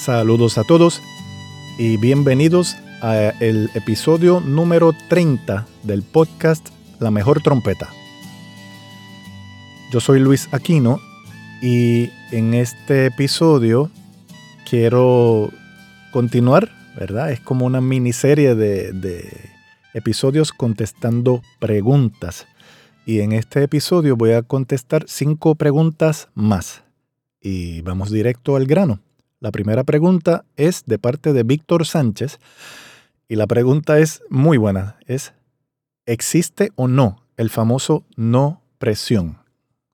Saludos a todos y bienvenidos a el episodio número 30 del podcast La mejor trompeta. Yo soy Luis Aquino y en este episodio quiero continuar, ¿verdad? Es como una miniserie de, de episodios contestando preguntas. Y en este episodio voy a contestar cinco preguntas más. Y vamos directo al grano. La primera pregunta es de parte de Víctor Sánchez y la pregunta es muy buena. Es, ¿existe o no el famoso no presión?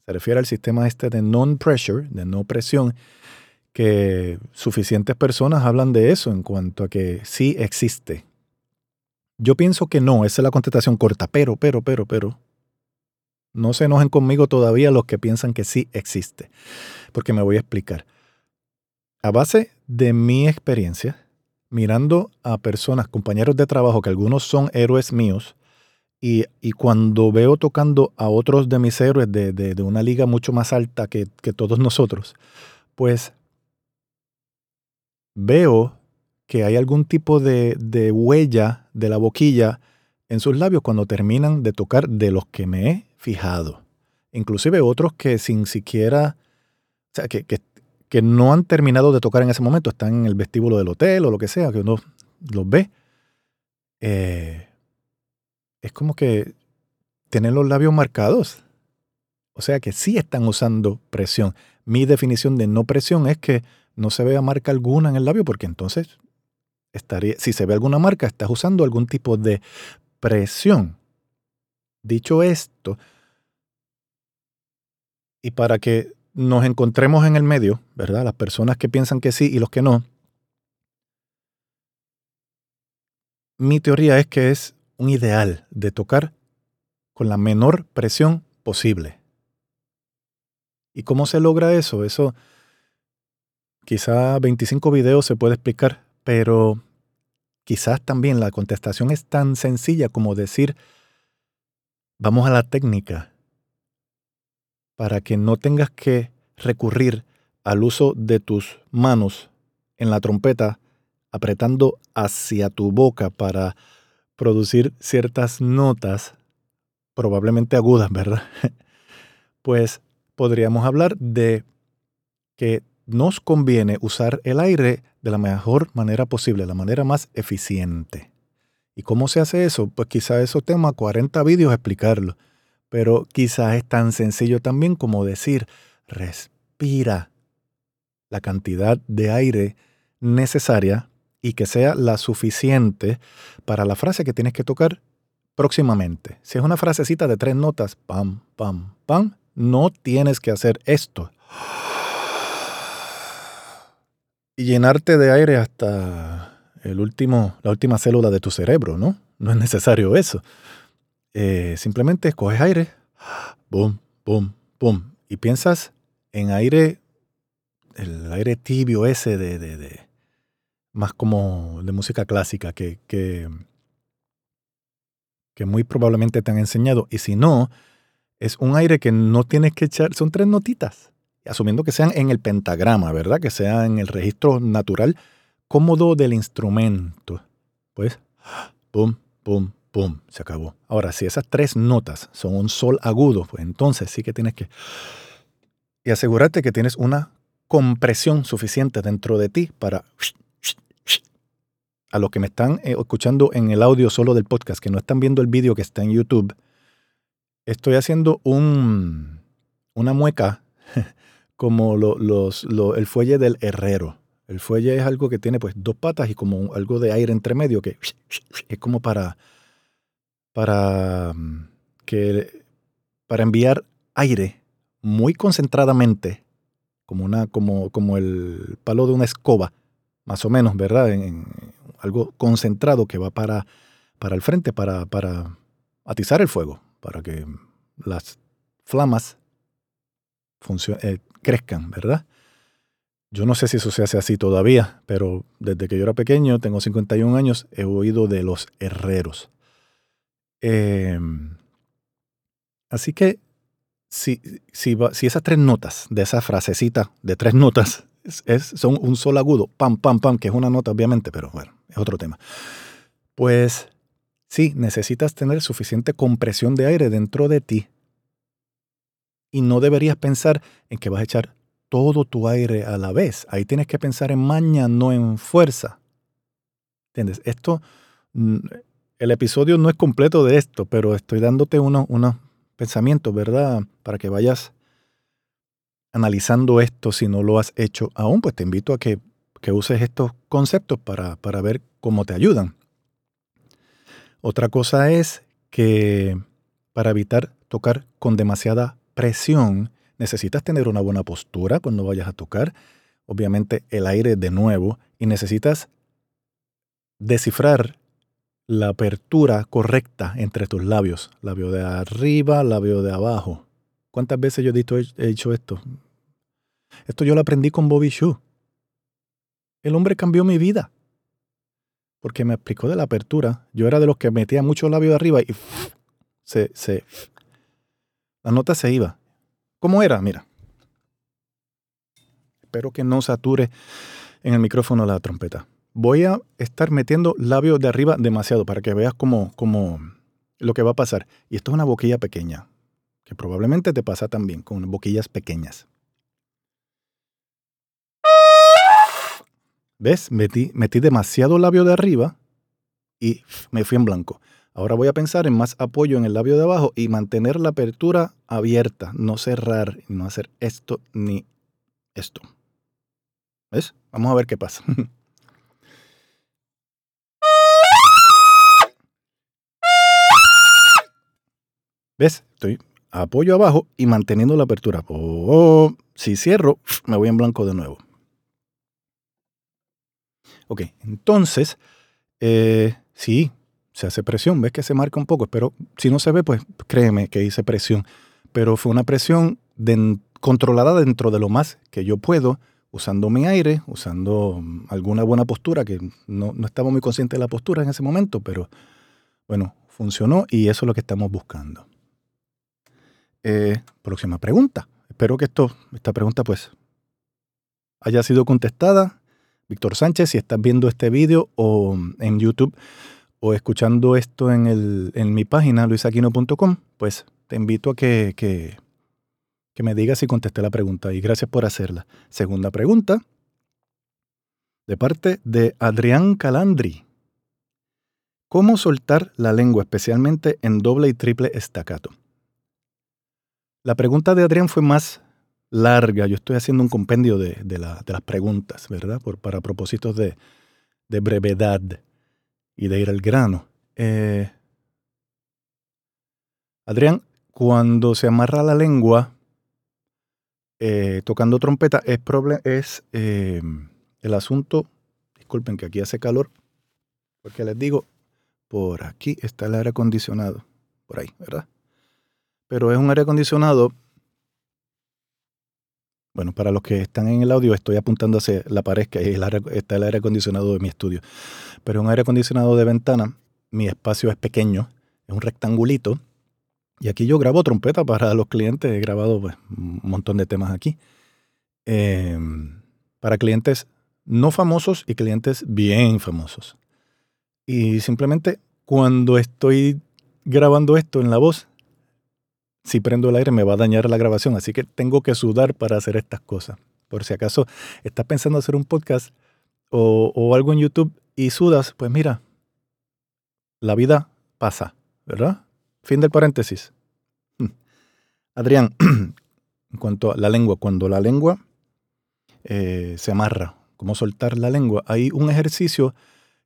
Se refiere al sistema este de non-pressure, de no presión, que suficientes personas hablan de eso en cuanto a que sí existe. Yo pienso que no, esa es la contestación corta, pero, pero, pero, pero. No se enojen conmigo todavía los que piensan que sí existe, porque me voy a explicar. A base de mi experiencia, mirando a personas, compañeros de trabajo, que algunos son héroes míos, y, y cuando veo tocando a otros de mis héroes de, de, de una liga mucho más alta que, que todos nosotros, pues veo que hay algún tipo de, de, huella de la boquilla en sus labios cuando terminan de tocar de los que me he fijado. Inclusive otros que sin siquiera, o sea, que, que, que no han terminado de tocar en ese momento, están en el vestíbulo del hotel o lo que sea, que uno los ve. Eh, es como que tienen los labios marcados. O sea que sí están usando presión. Mi definición de no presión es que no se vea marca alguna en el labio, porque entonces estaría, si se ve alguna marca, estás usando algún tipo de presión. Dicho esto, y para que nos encontremos en el medio, ¿verdad? Las personas que piensan que sí y los que no. Mi teoría es que es un ideal de tocar con la menor presión posible. ¿Y cómo se logra eso? Eso quizá 25 videos se puede explicar, pero quizás también la contestación es tan sencilla como decir, vamos a la técnica para que no tengas que recurrir al uso de tus manos en la trompeta, apretando hacia tu boca para producir ciertas notas, probablemente agudas, ¿verdad? Pues podríamos hablar de que nos conviene usar el aire de la mejor manera posible, la manera más eficiente. ¿Y cómo se hace eso? Pues quizá eso tema 40 vídeos explicarlo. Pero quizás es tan sencillo también como decir, respira la cantidad de aire necesaria y que sea la suficiente para la frase que tienes que tocar próximamente. Si es una frasecita de tres notas, pam, pam, pam, no tienes que hacer esto. Y llenarte de aire hasta el último, la última célula de tu cerebro, ¿no? No es necesario eso. Eh, simplemente coges aire, boom, boom, boom, y piensas en aire, el aire tibio ese de, de, de más como de música clásica que, que, que muy probablemente te han enseñado. Y si no, es un aire que no tienes que echar, son tres notitas, asumiendo que sean en el pentagrama, ¿verdad? Que sea en el registro natural cómodo del instrumento. Pues, boom, boom, ¡pum! Se acabó. Ahora, si esas tres notas son un sol agudo, pues entonces sí que tienes que... Y asegurarte que tienes una compresión suficiente dentro de ti para... A los que me están eh, escuchando en el audio solo del podcast, que no están viendo el vídeo que está en YouTube, estoy haciendo un, una mueca como lo, los, lo, el fuelle del herrero. El fuelle es algo que tiene pues dos patas y como algo de aire entre medio que es como para para, que, para enviar aire muy concentradamente, como, una, como, como el palo de una escoba, más o menos, ¿verdad? En, algo concentrado que va para, para el frente, para, para atizar el fuego, para que las flamas eh, crezcan, ¿verdad? Yo no sé si eso se hace así todavía, pero desde que yo era pequeño, tengo 51 años, he oído de los herreros. Em, así que si, si, si, esas tres notas de esa frasecita de tres notas es, son un solo agudo, pam, pam, pam, que es una nota obviamente, pero bueno, es otro tema. Pues sí, necesitas tener suficiente compresión de aire dentro de ti. Y no deberías pensar en que vas a echar todo tu aire a la vez. Ahí tienes que pensar en maña, no en fuerza. ¿Entiendes? Esto, mm, el episodio no es completo de esto, pero estoy dándote unos, unos pensamientos, ¿verdad? Para que vayas analizando esto si no lo has hecho aún, pues te invito a que, uses estos conceptos para, para ver cómo te ayudan. Otra cosa es que para evitar tocar con demasiada presión, necesitas tener una buena postura cuando vayas a tocar, obviamente el aire de nuevo, y necesitas descifrar la apertura correcta entre tus labios, labio de arriba, labio de abajo. ¿Cuántas veces yo he dicho esto? Esto yo lo aprendí con Bobby Shu. El hombre cambió mi vida. Porque me explicó de la apertura. Yo era de los que metía mucho labio de arriba y se, se, la nota se iba. ¿Cómo era? Mira. Espero que no sature en el micrófono la trompeta. Voy a estar metiendo labio de arriba demasiado para que veas cómo, cómo lo que va a pasar. Y esto es una boquilla pequeña, que probablemente te pasa también con boquillas pequeñas. ¿Ves? Metí, metí demasiado labio de arriba y me fui en blanco. Ahora voy a pensar en más apoyo en el labio de abajo y mantener la apertura abierta, no cerrar, no hacer esto ni esto. ¿Ves? Vamos a ver qué pasa. ¿Ves? Estoy apoyo abajo y manteniendo la apertura. Oh, si cierro, me voy en blanco de nuevo. Ok, entonces, eh, sí, se hace presión, ves que se marca un poco, pero si no se ve, pues créeme que hice presión. Pero fue una presión controlada dentro de lo más que yo puedo, usando mi aire, usando mm, alguna buena postura, que no, estaba muy consciente de la postura en ese momento, pero bueno, funcionó y eso es lo que estamos buscando. Eh, próxima pregunta. Espero que esto, esta pregunta pues haya sido contestada Víctor Sánchez, si estás viendo este video o en YouTube o escuchando esto en, el, en mi página luisaquino.com, pues te invito a que, que, que me digas si contesté la pregunta y gracias por hacerla. Segunda pregunta, de parte de Adrián Calandri. ¿Cómo soltar la lengua, especialmente en doble y triple estacato? La pregunta de Adrián fue más larga. Yo estoy haciendo un compendio de, las preguntas, ¿verdad? Por, para propósitos de, brevedad y de ir al grano. Eh, Adrián, cuando se amarra la lengua eh, tocando trompeta, es, es eh, el asunto, disculpen que aquí hace calor, porque les digo, por aquí está el aire acondicionado, por ahí, ¿verdad? Pero es un aire acondicionado bueno, para los que están en el audio, estoy apuntando hacia la pared, que está el aire acondicionado de mi estudio. Pero un aire acondicionado de ventana, mi espacio es pequeño, es un rectangulito. Y aquí yo grabo trompeta para los clientes, he grabado pues, un montón de temas aquí. Em, para clientes no famosos y clientes bien famosos. Y simplemente cuando estoy grabando esto en la voz, si prendo el aire me va a dañar la grabación, así que tengo que sudar para hacer estas cosas. Por si acaso estás pensando hacer un podcast o, algo en YouTube y sudas, pues mira, la vida pasa, ¿verdad? Fin del paréntesis. Hmm. Adrián, en cuanto a la lengua, cuando la lengua eh, se amarra, cómo soltar la lengua, hay un ejercicio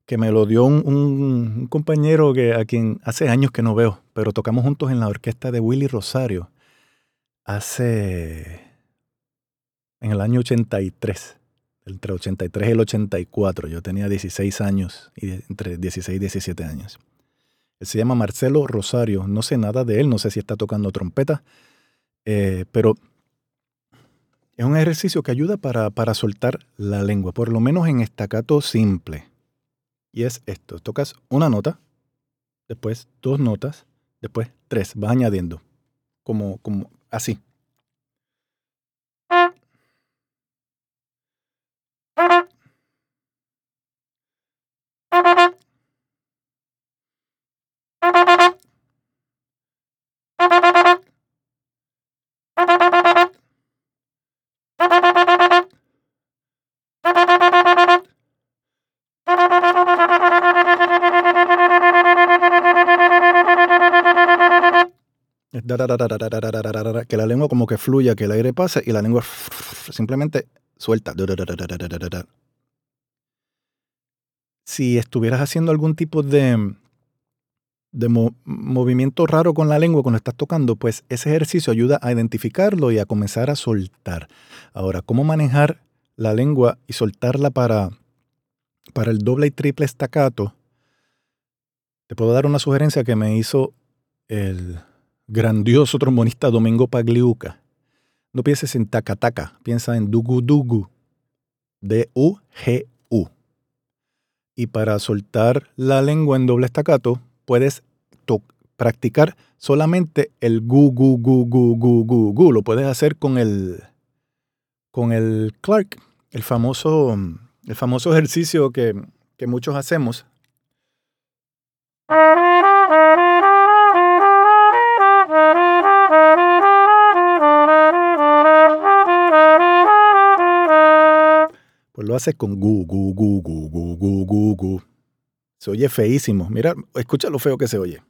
que me lo dio un, compañero que, a quien hace años que no veo, pero tocamos juntos en la orquesta de Willy Rosario hace en el año 83, entre el 83 y el 84. Yo tenía 16 años, y entre 16 y 17 años. Él se llama Marcelo Rosario. No sé nada de él, no sé si está tocando trompeta, eh, pero es un ejercicio que ayuda para, para soltar la lengua, por lo menos en estacato simple. Y es esto, tocas una nota, después dos notas, después tres, vas añadiendo, como, como así. Que la lengua como que fluya, que el aire pase y la lengua simplemente suelta. Si estuvieras haciendo algún tipo de, de movimiento raro con la lengua cuando estás tocando, pues ese ejercicio ayuda a identificarlo y a comenzar a soltar. Ahora, ¿cómo manejar la lengua y soltarla para, para el doble y triple estacato? Te puedo dar una sugerencia que me hizo el grandioso trombonista Domingo Pagliuca. No pienses en taca-taca, piensa en dugu-dugu. D-U-G-U. Y para soltar la lengua en doble estacato, puedes practicar solamente el gu, gu, gu, gu, gu, gu, gu. Lo puedes hacer con el, con el Clark, el famoso, el famoso ejercicio que, que muchos hacemos. Pues lo haces con gu, gu, gu, gu, gu, gu, gu, gu. Se oye feísimo. Mira, escucha lo feo que se oye.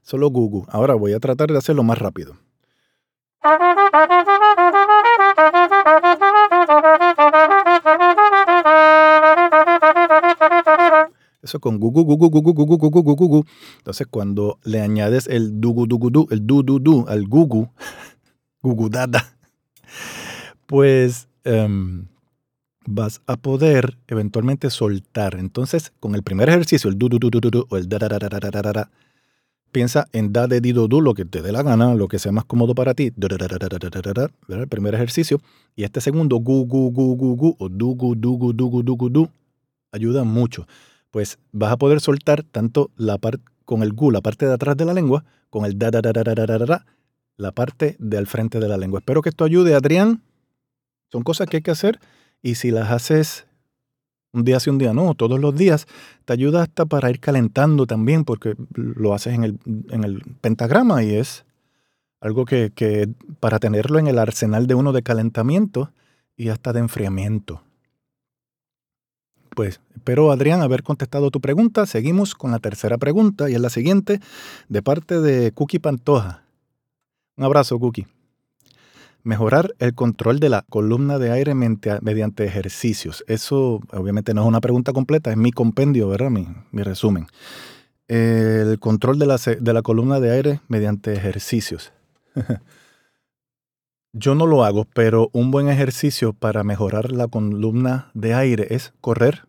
Solo Gugu. Ahora voy a tratar de hacerlo más rápido. Con gugu, gugu, gugu, gugu, gugu, gugu, gugu. Entonces, cuando le añades el dugu, dugu, du, el du, du, du al gugu, gugu dada, pues vas a poder eventualmente soltar. Entonces, con el primer ejercicio, el du, du, du, du, du o el da, da, da, da, da, da, da, piensa en da de di do, du, lo que te dé la gana, lo que sea más cómodo para ti. El primer ejercicio. Y este segundo, gu, gu, gu, gu, gu, o du, gu, du, gu, du, gu, du, gu, du, ayuda mucho pues vas a poder soltar tanto la parte con el gu, la parte de atrás de la lengua, con el da da da da da da da, la parte de al frente de la lengua. Espero que esto ayude, Adrián. Son cosas que hay que hacer y si las haces un día sí, un día no, todos los días, te ayuda hasta para ir calentando también, porque lo haces en el, en el pentagrama y es algo que para tenerlo en el arsenal de uno de calentamiento y hasta de enfriamiento. Pues espero, Adrián, haber contestado tu pregunta. Seguimos con la tercera pregunta y es la siguiente, de parte de Cookie Pantoja. Un abrazo, Cookie. Mejorar el control de la columna de aire mediante ejercicios. Eso obviamente no es una pregunta completa, es mi compendio, ¿verdad? Mi, mi resumen. El control de la, de la columna de aire mediante ejercicios. Yo no lo hago, pero un buen ejercicio para mejorar la columna de aire es correr,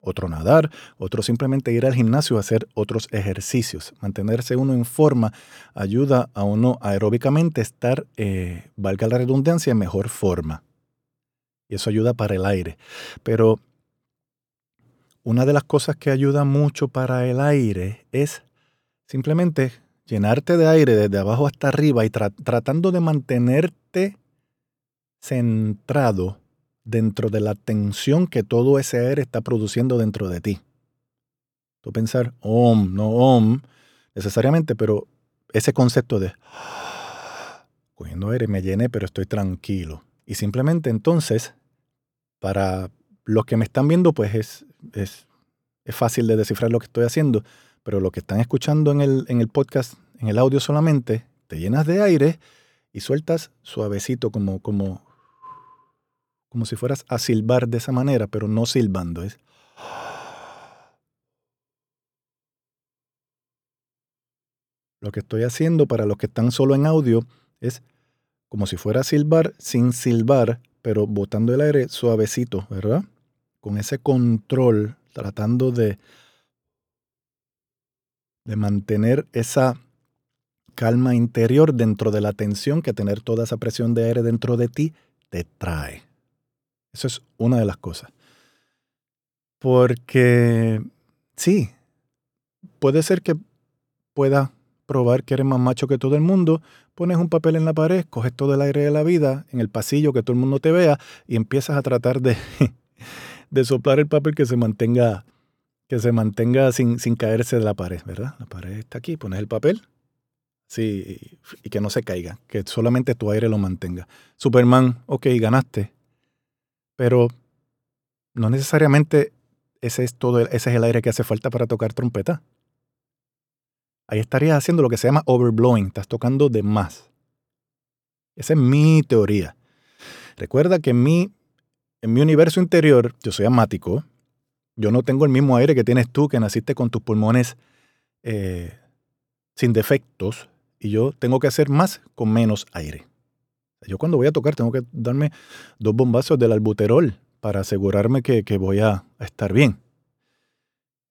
otro nadar, otro simplemente ir al gimnasio a hacer otros ejercicios. Mantenerse uno en forma ayuda a uno aeróbicamente estar, eh, valga la redundancia, en mejor forma. Y eso ayuda para el aire. Pero una de las cosas que ayuda mucho para el aire es simplemente llenarte de aire desde abajo hasta arriba y tratando de mantenerte centrado dentro de la tensión que todo ese aire está produciendo dentro de ti. Tú pensar, om, no om, necesariamente, pero ese concepto de cogiendo aire me llené, pero estoy tranquilo. Y simplemente entonces, para los que me están viendo, pues es, es, es fácil de descifrar lo que estoy haciendo pero lo que están escuchando en el, en el podcast, en el audio solamente, te llenas de aire y sueltas suavecito como, como, como si fueras a silbar de esa manera, pero no silbando. Es, Lo que estoy haciendo para los que están solo en audio es como si fuera a silbar sin silbar, pero botando el aire suavecito, ¿verdad? Con ese control, tratando de de mantener esa calma interior dentro de la tensión que tener toda esa presión de aire dentro de ti te trae. Eso es una de las cosas. Porque sí, puede ser que pueda probar que eres más macho que todo el mundo, pones un papel en la pared, coges todo el aire de la vida en el pasillo que todo el mundo te vea y empiezas a tratar de, de soplar el papel que se mantenga, que se mantenga sin, sin caerse de la pared, ¿verdad? La pared está aquí, pones el papel, sí, y que no se caiga, que solamente tu aire lo mantenga. Superman, ok, ganaste, pero no necesariamente ese es todo, ese es el aire que hace falta para tocar trompeta. Ahí estarías haciendo lo que se llama overblowing, estás tocando de más. Esa es mi teoría. Recuerda que en mi, en mi universo interior, yo soy amático, yo no tengo el mismo aire que tienes tú, que naciste con tus pulmones eh, sin defectos, y yo tengo que hacer más con menos aire. Yo cuando voy a tocar tengo que darme dos bombazos del albuterol para asegurarme que, voy a estar bien.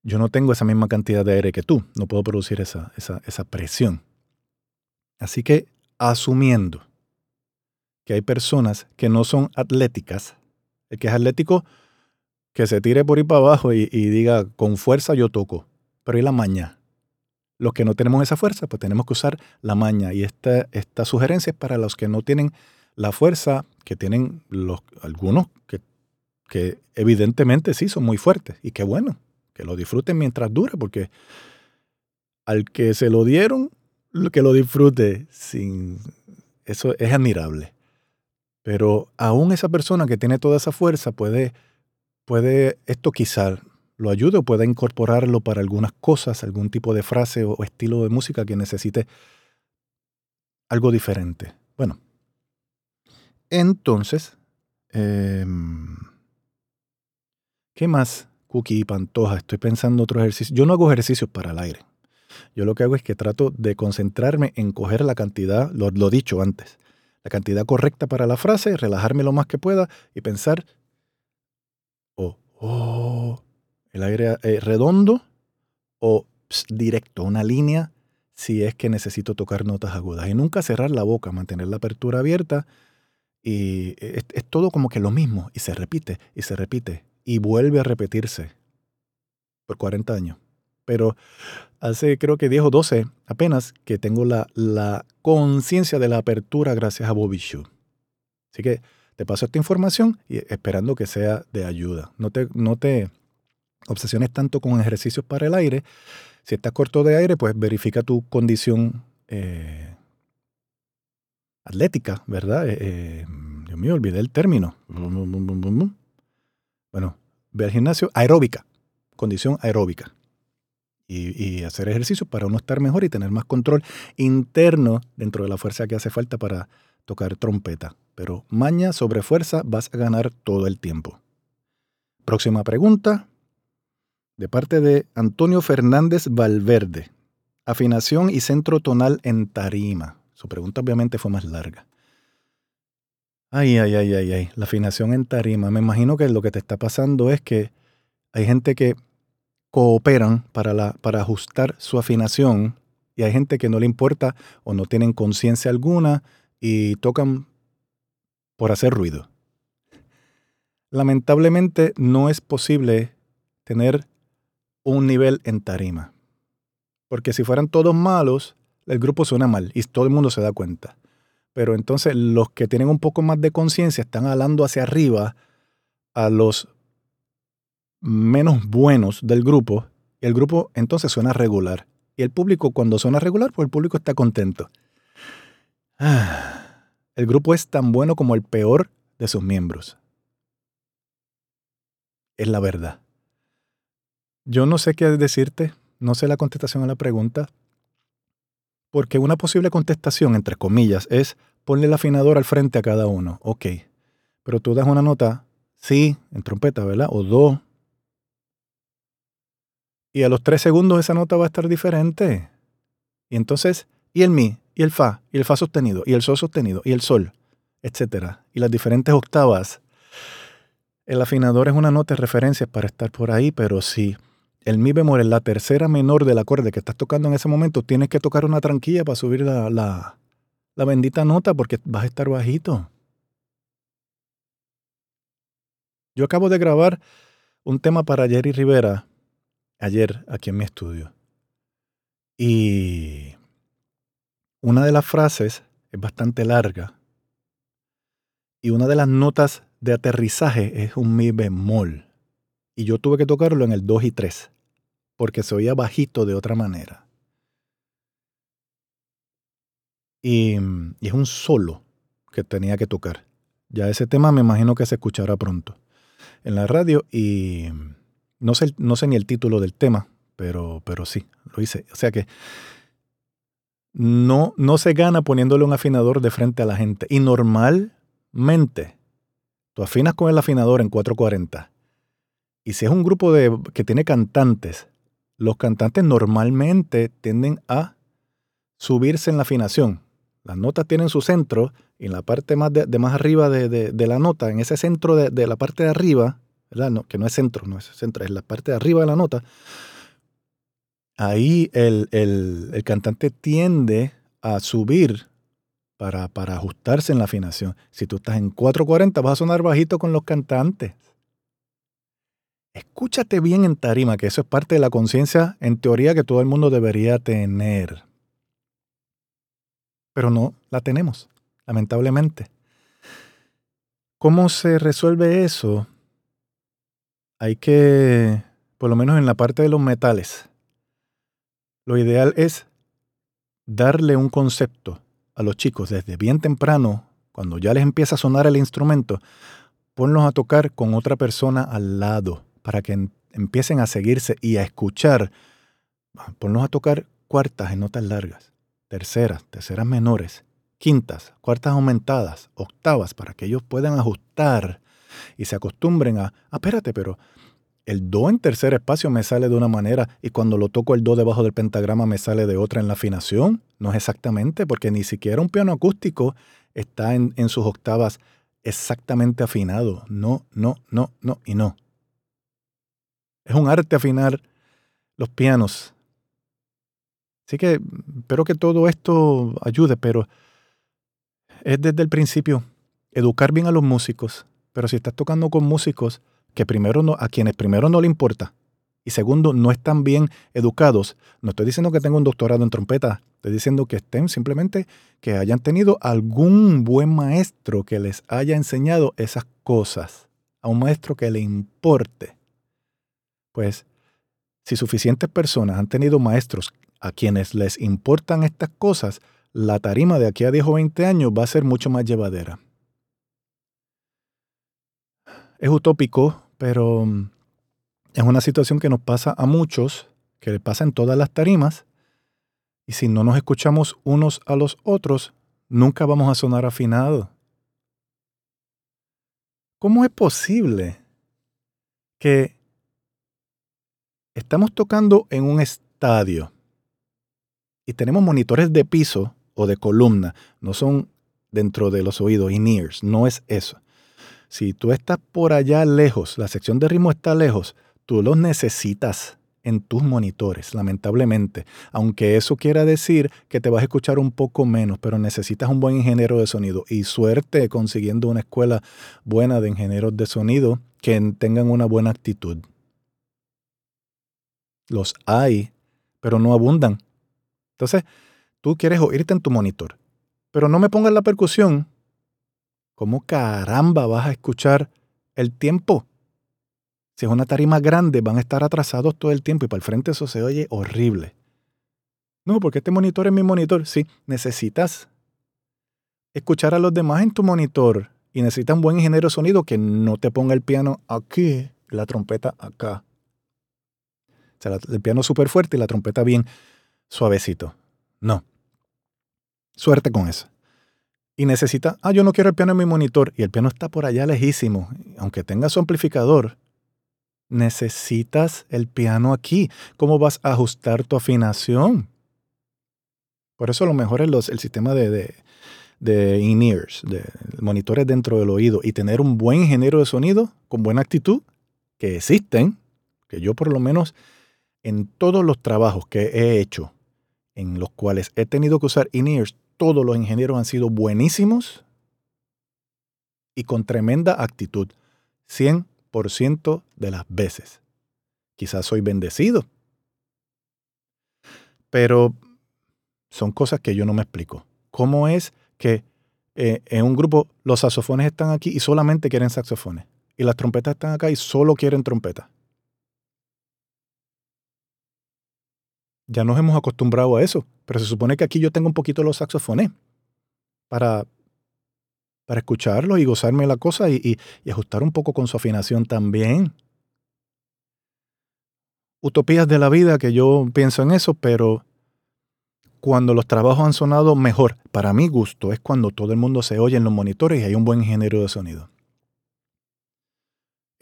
Yo no tengo esa misma cantidad de aire que tú, no puedo producir esa, esa, esa presión. Así que asumiendo que hay personas que no son atléticas, el que es atlético, que se tire por ahí para abajo y, diga, con fuerza yo toco, pero ¿y la maña? Los que no tenemos esa fuerza, pues tenemos que usar la maña. Y esta, esta sugerencia es para los que no tienen la fuerza que tienen los, algunos que, que evidentemente sí son muy fuertes. Y qué bueno, que lo disfruten mientras dure, porque al que se lo dieron, que lo disfrute sin... Eso es admirable. Pero aún esa persona que tiene toda esa fuerza puede, puede esto quizá lo ayude o pueda incorporarlo para algunas cosas, algún tipo de frase o, estilo de música que necesite algo diferente. Bueno, entonces, em, ¿qué más? Cookie y Pantoja, estoy pensando otro ejercicio. Yo no hago ejercicios para el aire. Yo lo que hago es que trato de concentrarme en coger la cantidad, lo, lo dicho antes, la cantidad correcta para la frase, relajarme lo más que pueda y pensar, oh, el aire eh, redondo o directo, una línea si es que necesito tocar notas agudas. Y nunca cerrar la boca, mantener la apertura abierta. Y es, todo como que lo mismo. Y se repite, y se repite. Y vuelve a repetirse por 40 años. Pero hace creo que 10 o 12 apenas que tengo la, la conciencia de la apertura gracias a Bobby Shoe. Así que te paso esta información y esperando que sea de ayuda. No te, no te obsesiones tanto con ejercicios para el aire. Si estás corto de aire, pues verifica tu condición eh, atlética, ¿verdad? Eh, eh, Dios mío, olvidé el término. Bueno, ve al gimnasio aeróbica, condición aeróbica. Y, y, hacer ejercicios para uno estar mejor y tener más control interno dentro de la fuerza que hace falta para tocar trompeta. Pero maña sobre fuerza vas a ganar todo el tiempo. Próxima pregunta de parte de Antonio Fernández Valverde. Afinación y centro tonal en tarima. Su pregunta obviamente fue más larga. Ay, ay, ay, ay, ay. La afinación en tarima. Me imagino que lo que te está pasando es que hay gente que cooperan para, para ajustar su afinación y hay gente que no le importa o no tienen conciencia alguna y tocan por hacer ruido. Lamentablemente no es posible tener un nivel en tarima. Porque si fueran todos malos, el grupo suena mal y todo el mundo se da cuenta. Pero entonces los que tienen un poco más de conciencia están hablando hacia arriba a los menos buenos del grupo y el grupo entonces suena regular. Y el público cuando suena regular, pues el público está contento. El grupo es tan bueno como el peor de sus miembros. Es la verdad. Yo no sé qué decirte, no sé la contestación a la pregunta, porque una posible contestación, entre comillas, es ponle el afinador al frente a cada uno. Ok, pero tú das una nota, sí, en trompeta, ¿verdad? O do. Y a los tres segundos esa nota va a estar diferente. Y entonces, y el mi, el fa, y el fa sostenido, y el sol sostenido, y el sol, etc. Y las diferentes octavas. El afinador es una nota de referencia para estar por ahí, pero si el mi bemol es la tercera menor del acorde que estás tocando en ese momento, tienes que tocar una tranquilla para subir la, la, la bendita nota porque vas a estar bajito. Yo acabo de grabar un tema para Jerry Rivera ayer aquí en mi estudio. Y una de las frases es bastante larga. Y una de las notas de aterrizaje es un mi bemol. Y yo tuve que tocarlo en el 2 y 3, porque se oía bajito de otra manera. Y, y es un solo que tenía que tocar. Ya ese tema me imagino que se escuchará pronto en la radio y no sé, no sé ni el título del tema, pero, pero sí, lo hice. O sea que no, no se gana poniéndole un afinador de frente a la gente. Y normalmente, tú afinas con el afinador en 440. Y si es un grupo de, que tiene cantantes, los cantantes normalmente tienden a subirse en la afinación. Las notas tienen su centro y en la parte más de, más arriba de, la nota, en ese centro de, la parte de arriba, que no es centro, no es centro, es la parte de arriba de la nota, ahí el, cantante tiende a subir para, para, ajustarse en la afinación. Si tú estás en 440, vas a sonar bajito con los cantantes. Escúchate bien en tarima, que eso es parte de la conciencia en teoría que todo el mundo debería tener pero no la tenemos, lamentablemente. ¿Cómo se resuelve eso? Hay que, por lo menos en la parte de los metales, lo ideal es darle un concepto a los chicos desde bien temprano, cuando ya les empieza a sonar el instrumento, ponlos a tocar con otra persona al lado para que empiecen a seguirse y a escuchar. Ponlos a tocar cuartas en notas largas terceras, terceras menores, quintas, cuartas aumentadas, octavas, para que ellos puedan ajustar y se acostumbren a, ah, pero el do en tercer espacio me sale de una manera y cuando lo toco el do debajo del pentagrama me sale de otra en la afinación. No es exactamente, porque ni siquiera un piano acústico está en, sus octavas exactamente afinado. No, no, no, no y no. Es un arte afinar los pianos Así que espero que todo esto ayude, pero es desde el principio educar bien a los músicos. Pero si estás tocando con músicos que primero no, a quienes primero no le importa y segundo no están bien educados, no estoy diciendo que tengan un doctorado en trompeta, estoy diciendo que estén simplemente que hayan tenido algún buen maestro que les haya enseñado esas cosas, a un maestro que le importe. Pues si suficientes personas han tenido maestros a quienes les importan estas cosas, la tarima de aquí a 10 o 20 años va a ser mucho más llevadera. Es utópico, pero mm, es una situación que nos pasa a muchos, que le pasa en todas las tarimas, y si no nos escuchamos unos a los otros, nunca vamos a sonar afinados. ¿Cómo es posible que estamos tocando en un estadio y tenemos monitores de piso o de columna, no son dentro de los oídos, in-ears, no es eso. Si tú estás por allá lejos, la sección de ritmo está lejos, tú los necesitas en tus monitores, lamentablemente. Aunque eso quiera decir que te vas a escuchar un poco menos, pero necesitas un buen ingeniero de sonido y suerte consiguiendo una escuela buena de ingenieros de sonido que tengan una buena actitud. Los hay, pero no abundan. Entonces, tú quieres oírte en tu monitor, pero no me pongas la percusión. ¿Cómo caramba vas a escuchar el tiempo? Si es una tarima grande, van a estar atrasados todo el tiempo y para el frente eso se oye horrible. No, porque este monitor es mi monitor. Sí, necesitas escuchar a los demás en tu monitor y necesitas un buen ingeniero de sonido que no te ponga el piano aquí, la trompeta acá. O sea, el piano súper fuerte y la trompeta bien suavecito. No. Suerte con eso. Y necesita, ah, yo no quiero el piano en mi monitor y el piano está por allá lejísimo, aunque tenga su amplificador. Necesitas el piano aquí. ¿Cómo vas a ajustar tu afinación? Por eso lo mejor es el sistema de, de, de in-ears, de monitores dentro del oído y tener un buen ingeniero de sonido con buena actitud, que existen, que yo por lo menos en todos los trabajos que he hecho, en los cuales he tenido que usar in-ears, todos los ingenieros han sido buenísimos y con tremenda actitud, 100% de las veces. Quizás soy bendecido, pero son cosas que yo no me explico. ¿Cómo es que eh, en un grupo los saxofones están aquí y solamente quieren saxofones? Y las trompetas están acá y solo quieren trompetas. Ya nos hemos acostumbrado a eso, pero se supone que aquí yo tengo un poquito los saxofones para, para escucharlos y gozarme la cosa y ajustar un poco con su afinación también. Utopías de la vida que yo pienso en eso, pero cuando los trabajos han sonado mejor, para mi gusto, es cuando todo el mundo se oye en los monitores y hay un buen ingeniero de sonido.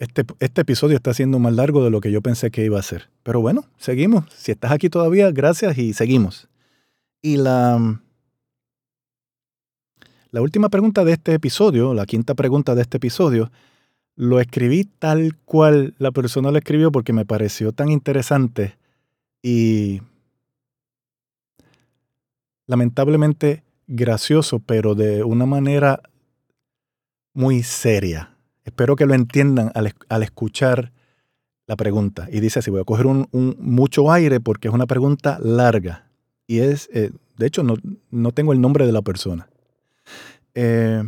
Este, este, episodio está siendo más largo de lo que yo pensé que iba a ser. Pero bueno, seguimos. Si estás aquí todavía, gracias y seguimos. Y la, la última pregunta de este episodio, la quinta pregunta de este episodio, lo escribí tal cual la persona lo escribió porque me pareció tan interesante y lamentablemente gracioso, pero de una manera muy seria. Espero que lo entiendan al, escuchar la pregunta. Y dice así, voy a coger un, mucho aire porque es una pregunta larga. Y es, eh, de hecho, no, no, tengo el nombre de la persona. Eh,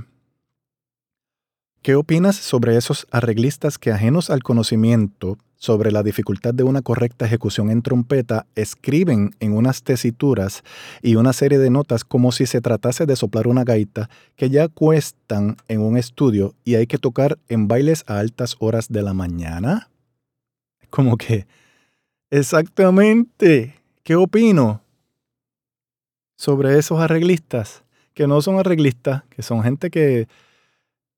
¿Qué opinas sobre esos arreglistas que ajenos al conocimiento sobre la dificultad de una correcta ejecución en trompeta escriben en unas tesituras y una serie de notas como si se tratase de soplar una gaita que ya cuestan en un estudio y hay que tocar en bailes a altas horas de la mañana? Como que, exactamente, ¿qué opino sobre esos arreglistas? Que no son arreglistas, que son gente que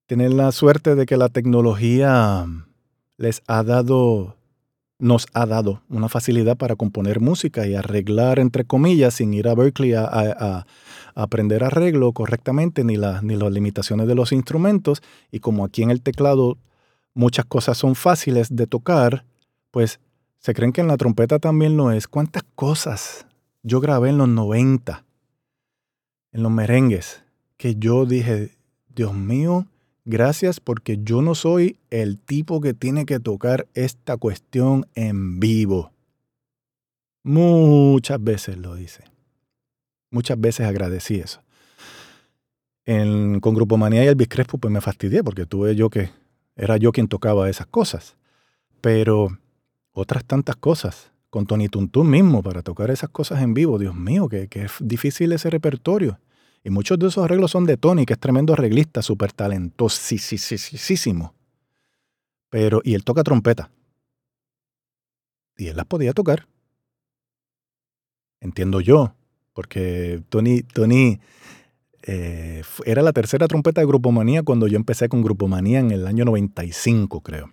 tener la suerte de que la tecnología les ha dado, nos ha dado una facilidad para componer música y arreglar, entre comillas, sin ir a Berkeley a, aprender arreglo correctamente, ni, ni las limitaciones de los instrumentos. Y como aquí en el teclado muchas cosas son fáciles de tocar, pues se creen que en la trompeta también lo es. ¿Cuántas cosas yo grabé en los 90, en los merengues, que yo dije, Dios mío, Gracias porque yo no soy el tipo que tiene que tocar esta cuestión en vivo. Muchas veces lo dice. Muchas veces agradecí eso. En, con Grupo Manía y Elvis Crespo pues me fastidié porque tuve yo que era yo quien tocaba esas cosas. Pero otras tantas cosas, con Tony Tuntún mismo para tocar esas cosas en vivo, Dios mío, que, que es difícil ese repertorio. Y muchos de esos arreglos son de Tony, que es tremendo arreglista, súper talentosísimo. Pero, y él toca trompeta. Y él las podía tocar. Entiendo yo, porque Tony, Tony eh, era la tercera trompeta de Grupo Manía cuando yo empecé con Grupo Manía en el año 95, creo.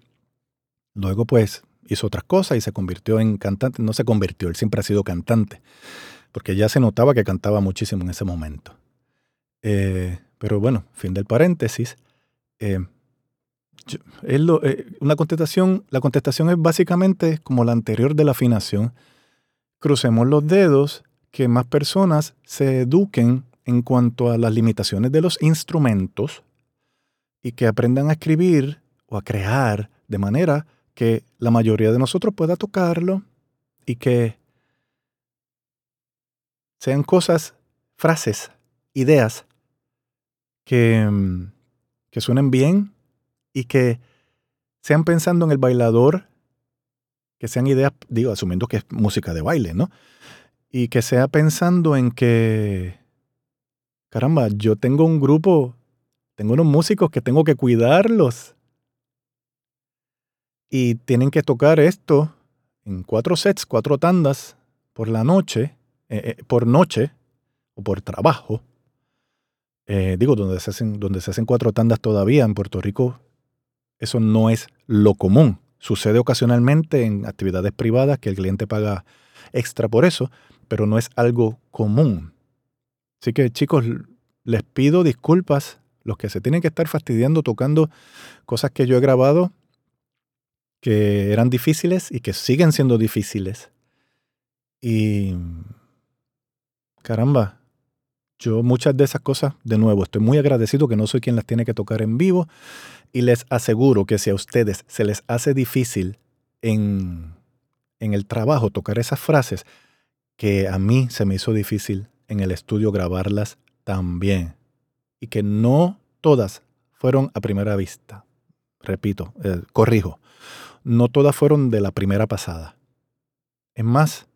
Luego, pues, hizo otras cosas y se convirtió en cantante. No se convirtió, él siempre ha sido cantante, porque ya se notaba que cantaba muchísimo en ese momento. Eh, pero bueno, fin del paréntesis. Eh, eh, una contestación, la contestación es básicamente como la anterior de la afinación. Crucemos los dedos que más personas se eduquen en cuanto a las limitaciones de los instrumentos y que aprendan a escribir o a crear de manera que la mayoría de nosotros pueda tocarlo y que sean cosas, frases, ideas Mm, que, suenen bien y que sean pensando en el bailador, que sean ideas, digo, asumiendo que es música de baile, ¿no? Y que sea pensando en que, caramba, yo tengo un grupo, tengo unos músicos que tengo que cuidarlos. Y tienen que tocar esto en cuatro sets, cuatro tandas por la noche, eh, eh, por noche o por trabajo. Eh, digo, donde se, hacen, donde se hacen cuatro tandas todavía en Puerto Rico, eso no es lo común. Sucede ocasionalmente en actividades privadas que el cliente paga extra por eso, pero no es algo común. Así que chicos, les pido disculpas, los que se tienen que estar fastidiando tocando cosas que yo he grabado que eran difíciles y que siguen siendo difíciles. Y caramba, yo muchas de esas cosas, de nuevo, estoy muy agradecido que no soy quien las tiene que tocar en vivo y les aseguro que si a ustedes se les hace difícil en, en el trabajo tocar esas frases, que a mí se me hizo difícil en el estudio grabarlas también. Y que no todas fueron a primera vista. Repito, eh, corrijo, no todas fueron de la primera pasada. Es más,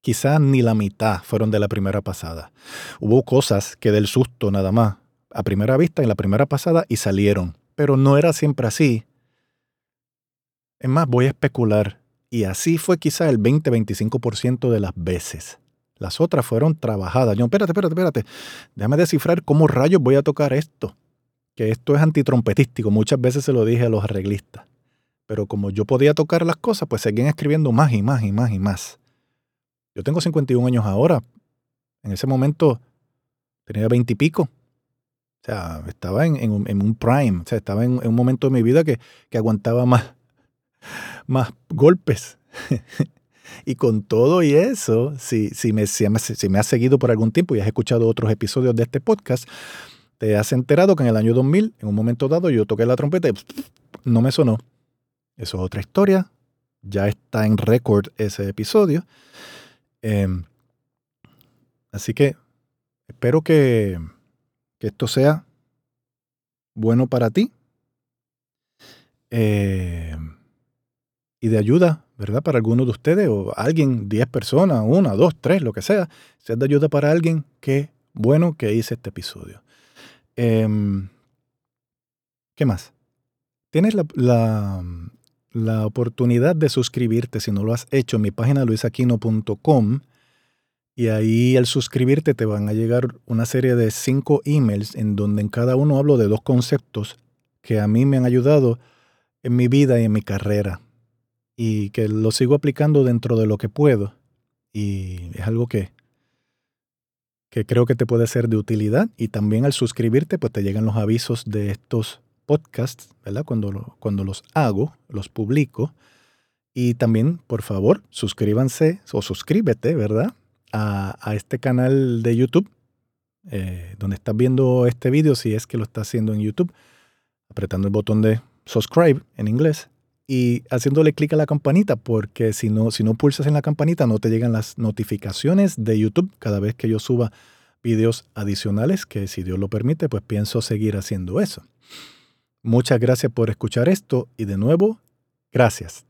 quizás ni la mitad fueron de la primera pasada. Hubo cosas que del susto nada más, a primera vista en la primera pasada y salieron. Pero no era siempre así. Es más, voy a especular. Y así fue quizá el 20-25% de las veces. Las otras fueron trabajadas. Yo, espérate, espérate, espérate. Déjame descifrar cómo rayos voy a tocar esto. Que esto es antitrompetístico. Muchas veces se lo dije a los arreglistas. Pero como yo podía tocar las cosas, pues seguían escribiendo más y más y más y más. Yo tengo 51 años ahora. En ese momento tenía 20 y pico. O sea, estaba en, un prime. O sea, estaba en, un momento de mi vida que, que aguantaba más, más golpes. y con todo y eso, si, si, me, si, me, has seguido por algún tiempo y has escuchado otros episodios de este podcast, te has enterado que en el año 2000, en un momento dado, yo toqué la trompeta y no me sonó. Eso es otra historia. Ya está en récord ese episodio. Em, así que espero que, que, esto sea bueno para ti. Eh, y de ayuda, ¿verdad? Para alguno de ustedes o alguien, 10 personas, una, dos, tres, lo que sea. Si es de ayuda para alguien, qué bueno que hice este episodio. Em, ¿Qué más? Tienes la, la, la, oportunidad de suscribirte si no lo has hecho en mi página luisaquino.com y ahí al suscribirte te van a llegar una serie de cinco emails en donde en cada uno hablo de dos conceptos que a mí me han ayudado en mi vida y en mi carrera y que lo sigo aplicando dentro de lo que puedo. Y es algo que, que creo que te puede ser de utilidad. Y también al suscribirte, pues te llegan los avisos de estos podcasts, ¿verdad? Cuando, cuando los hago, los publico. Y también, por favor, suscríbanse o suscríbete, ¿verdad? A, este canal de YouTube, eh, donde estás viendo este video, si es que lo estás haciendo en YouTube, apretando el botón de subscribe en inglés y haciéndole clic a la campanita, porque si no, si no pulsas en la campanita no te llegan las notificaciones de YouTube cada vez que yo suba videos adicionales, que si Dios lo permite, pues pienso seguir haciendo eso. Muchas gracias por escuchar esto y de nuevo, gracias.